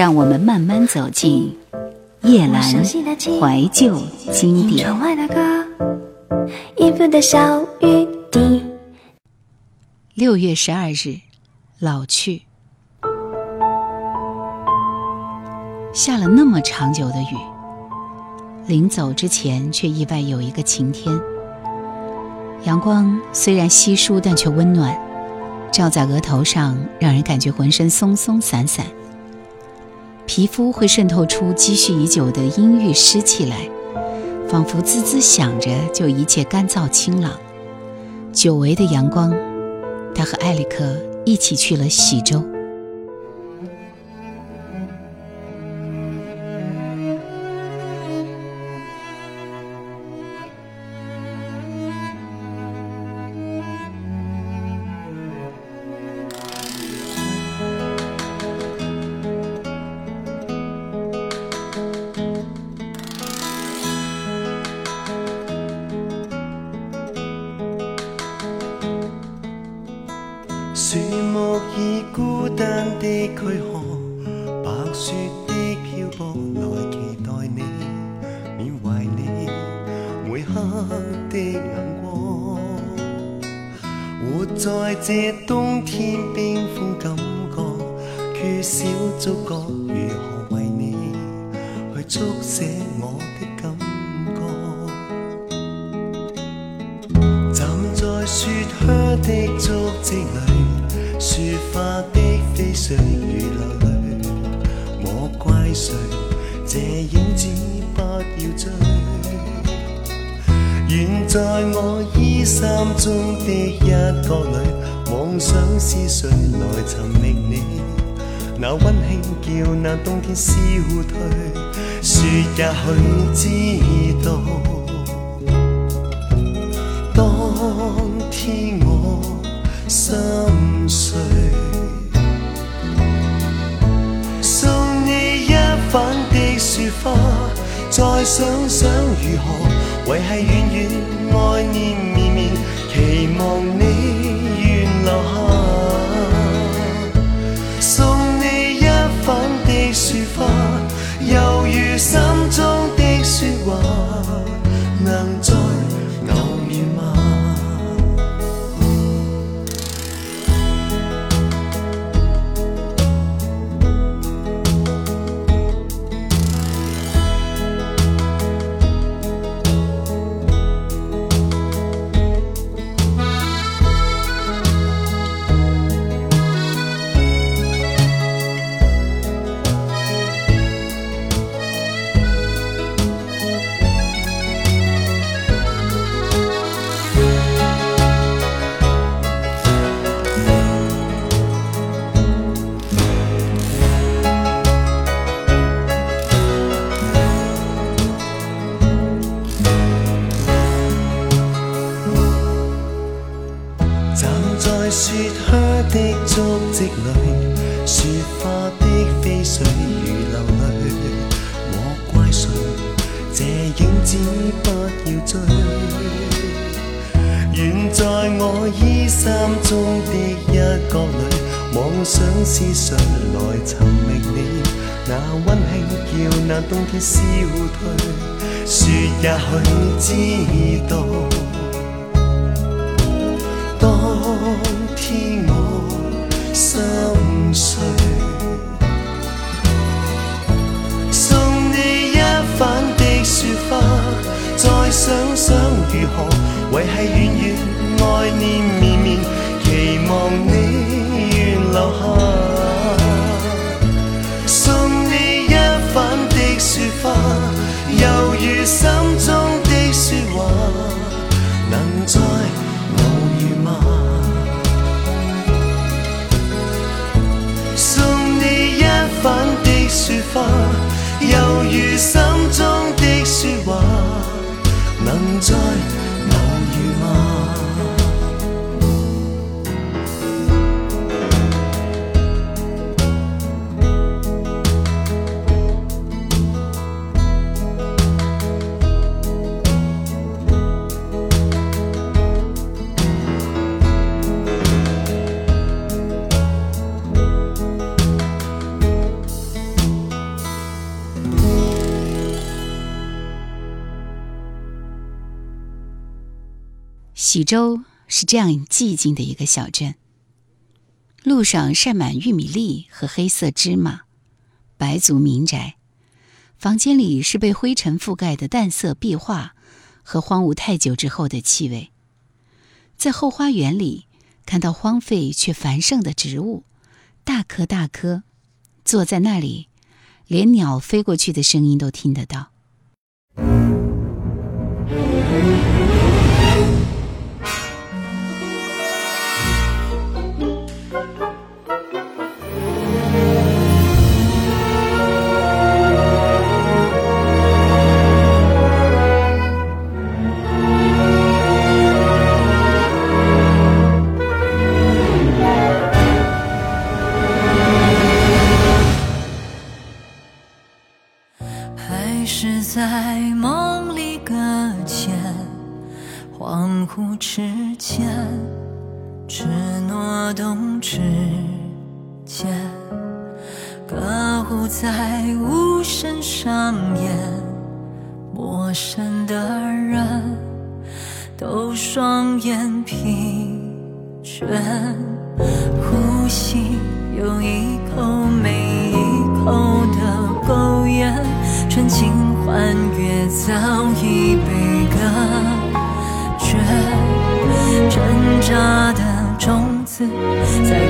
让我们慢慢走进夜阑怀旧经典。六月十二日，老去。下了那么长久的雨，临走之前却意外有一个晴天。阳光虽然稀疏，但却温暖，照在额头上，让人感觉浑身松松散散。皮肤会渗透出积蓄已久的阴郁湿气来，仿佛滋滋响着，就一切干燥清朗。久违的阳光，他和艾利克一起去了喜洲。的躯壳，白雪的漂泊，来期待你，缅怀你每刻的眼光。活在这冬天冰封感觉，缺少触觉，如何为你去速写我的感觉？站在雪靴的足迹里。雪花的飞絮如流泪，我怪谁？这影子不要追。愿在我衣衫中的一角里，妄想是谁来寻觅你？那温馨叫那冬天消退。说也许知道，当天我心。碎花，再想想如何维系远远爱念绵绵，期望你愿留下。想是谁来寻觅你？那温馨叫那冬天消退。雪也许知道，当天我心碎。送你一瓣的雪花，再想想如何维系远远爱念绵绵，期望你。留下，送你一瓣的雪花，犹如心中的说话，能再偶遇吗？送你一瓣的雪花，犹如心中的说话，喜洲是这样寂静的一个小镇，路上晒满玉米粒和黑色芝麻，白族民宅，房间里是被灰尘覆盖的淡色壁画和荒芜太久之后的气味。在后花园里，看到荒废却繁盛的植物，大棵大棵，坐在那里，连鸟飞过去的声音都听得到。歌舞在无声上演，陌生的人都双眼疲倦，呼吸有一口没一口的苟延。纯情欢悦早已被隔绝，挣扎的在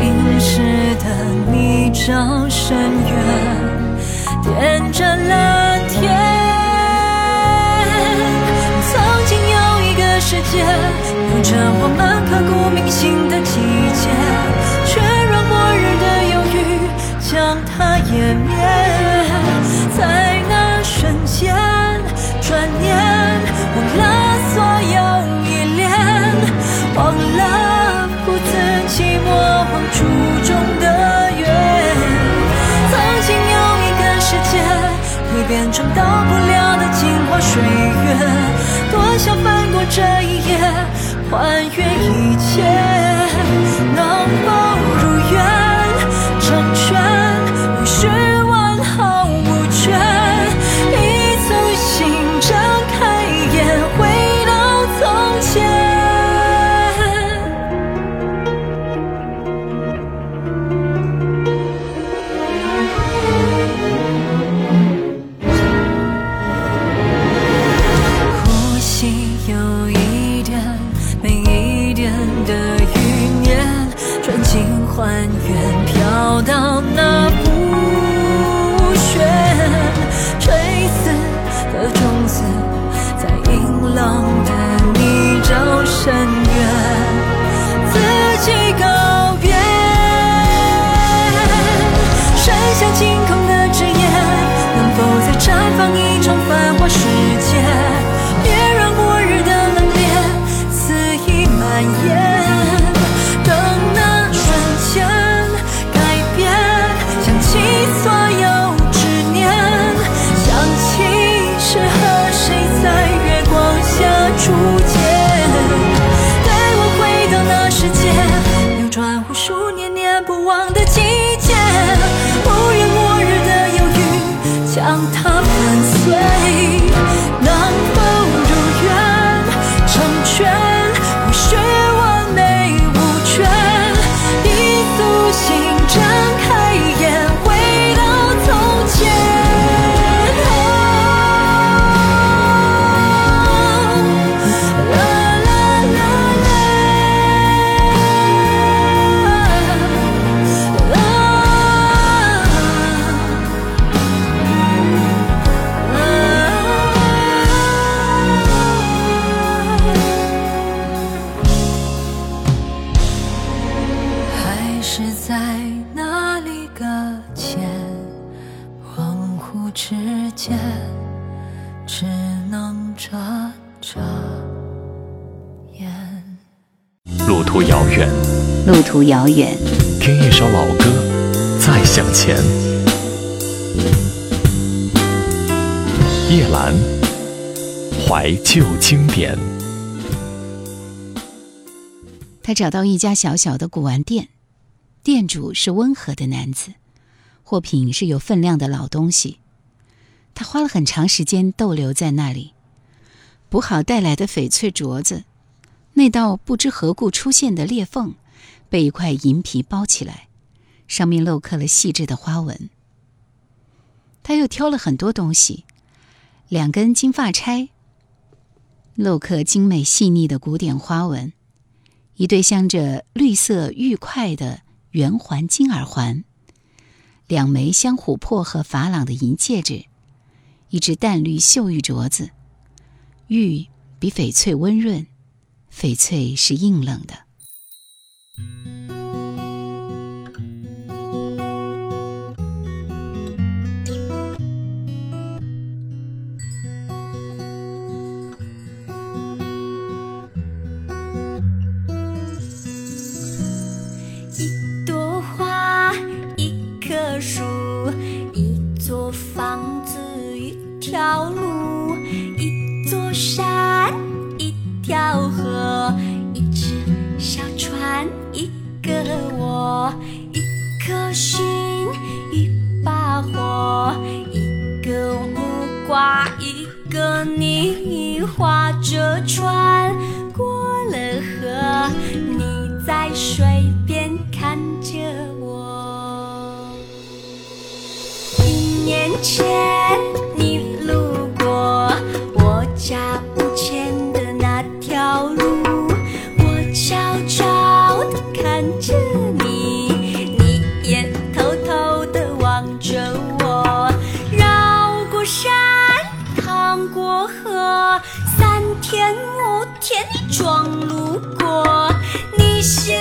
淋湿的泥沼深渊点着蓝天。曾经有一个世界，有着我们刻骨铭心的季节，却让末日的忧郁将它湮灭。岁月，多想翻过这一页，还原让它粉碎。途遥远，听一首老歌，再向前。叶兰，怀旧经典。他找到一家小小的古玩店，店主是温和的男子，货品是有分量的老东西。他花了很长时间逗留在那里，补好带来的翡翠镯子，那道不知何故出现的裂缝，被一块银皮包起来，上面镂刻了细致的花纹。他又挑了很多东西，两根金发钗，镂刻精美细腻的古典花纹；一对镶着绿色玉块的圆环金耳环；两枚镶琥珀和珐琅的银戒指；一只淡绿绣玉镯子。玉比翡翠温润，翡翠是硬冷的。一朵花，一棵树，一座房子，一条路，河，三天五天撞路过，你心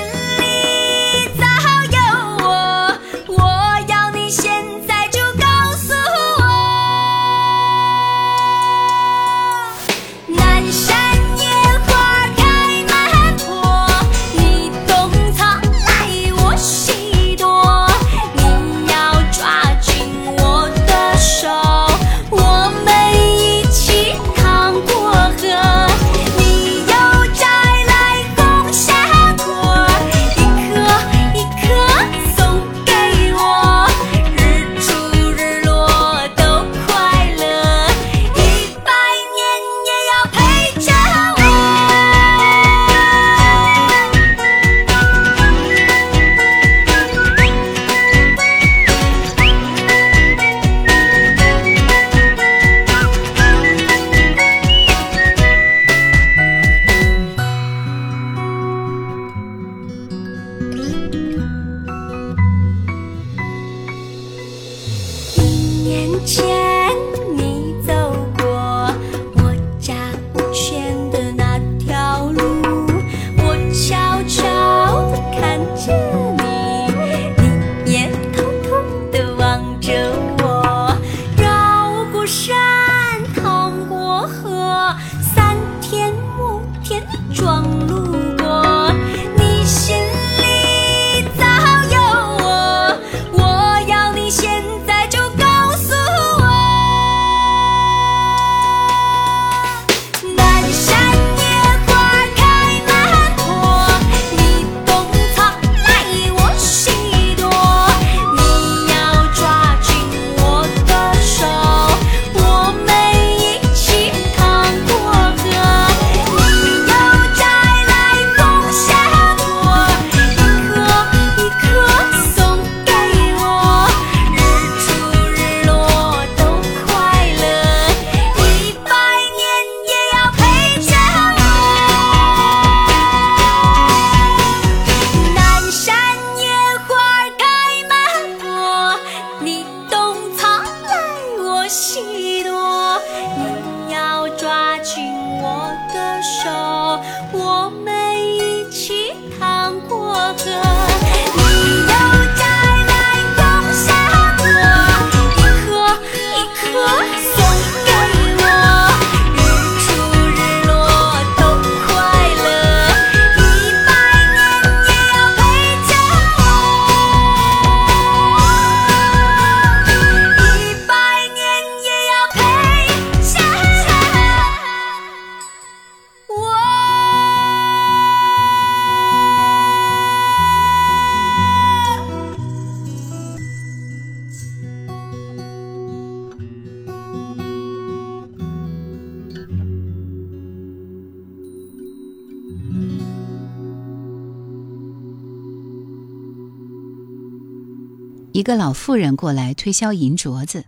一个老妇人过来推销银镯子，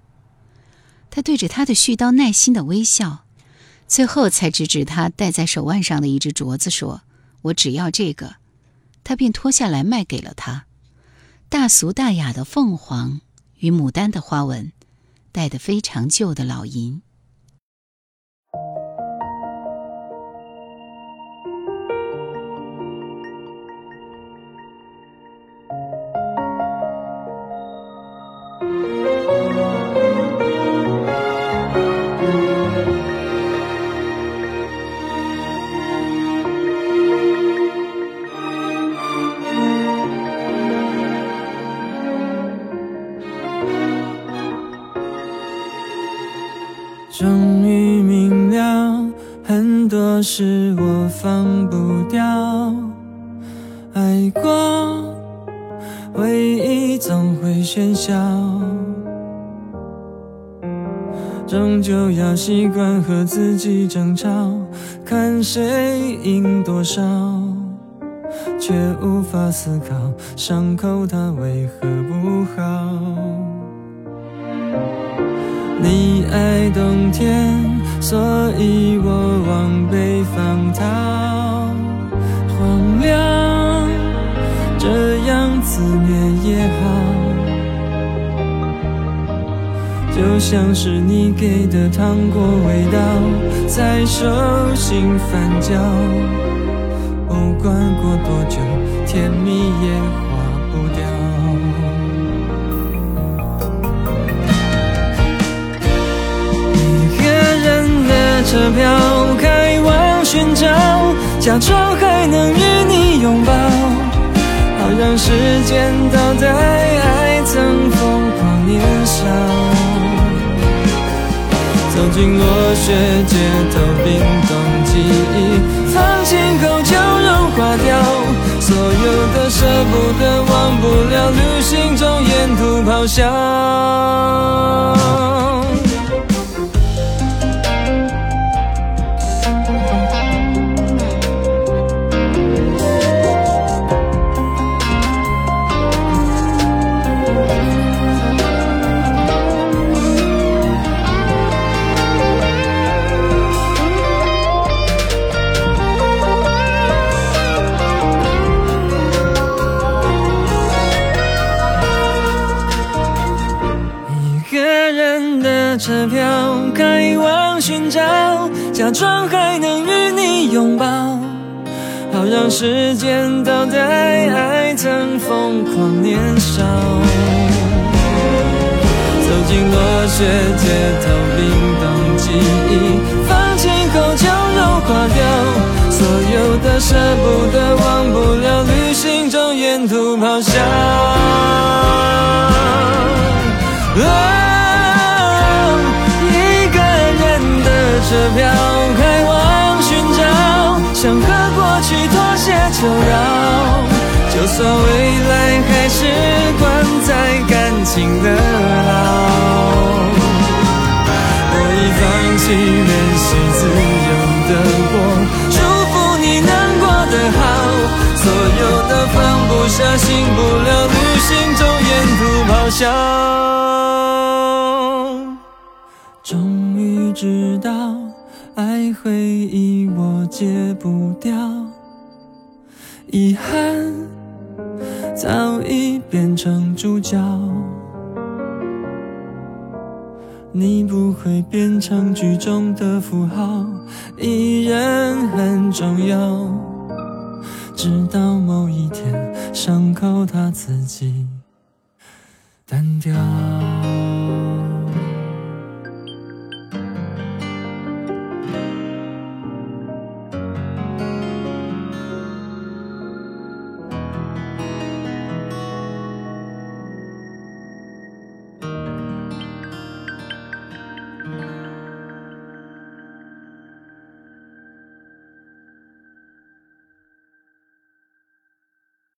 她对着他的絮叨耐心的微笑，最后才指指他戴在手腕上的一只镯子，说：“我只要这个。”他便脱下来卖给了他，大俗大雅的凤凰与牡丹的花纹，戴的非常旧的老银。回忆总会喧嚣，终究要习惯和自己争吵，看谁赢多少，却无法思考伤口它为何不好。你爱冬天，所以我往北方逃。荒凉，这思念也好。就像是你给的糖果味道，在手心翻搅。不管过多久，甜蜜也化不掉。一个人的车票开往寻找，假装还能与你拥抱，好让时间倒带爱曾疯狂年少。走进落雪街头，冰冻记忆，放晴后就融化掉，所有的舍不得，忘不了，旅行中沿途咆哮。假装还能与你拥抱，好让时间倒带爱曾疯狂年少。走进落雪街头，冰冻记忆，放晴后就融化掉，所有的舍不得，忘不了，旅行中沿途咆哮。车票开往寻找，想和过去妥协求饶。就算未来还是关在感情的牢，我已放弃练习自由的我，祝福你能过得好。所有的放不下，醒不了，旅行中沿途咆哮。遗憾早已变成主角。你不会变成剧中的符号，依然很重要。直到某一天，伤口它自己淡掉。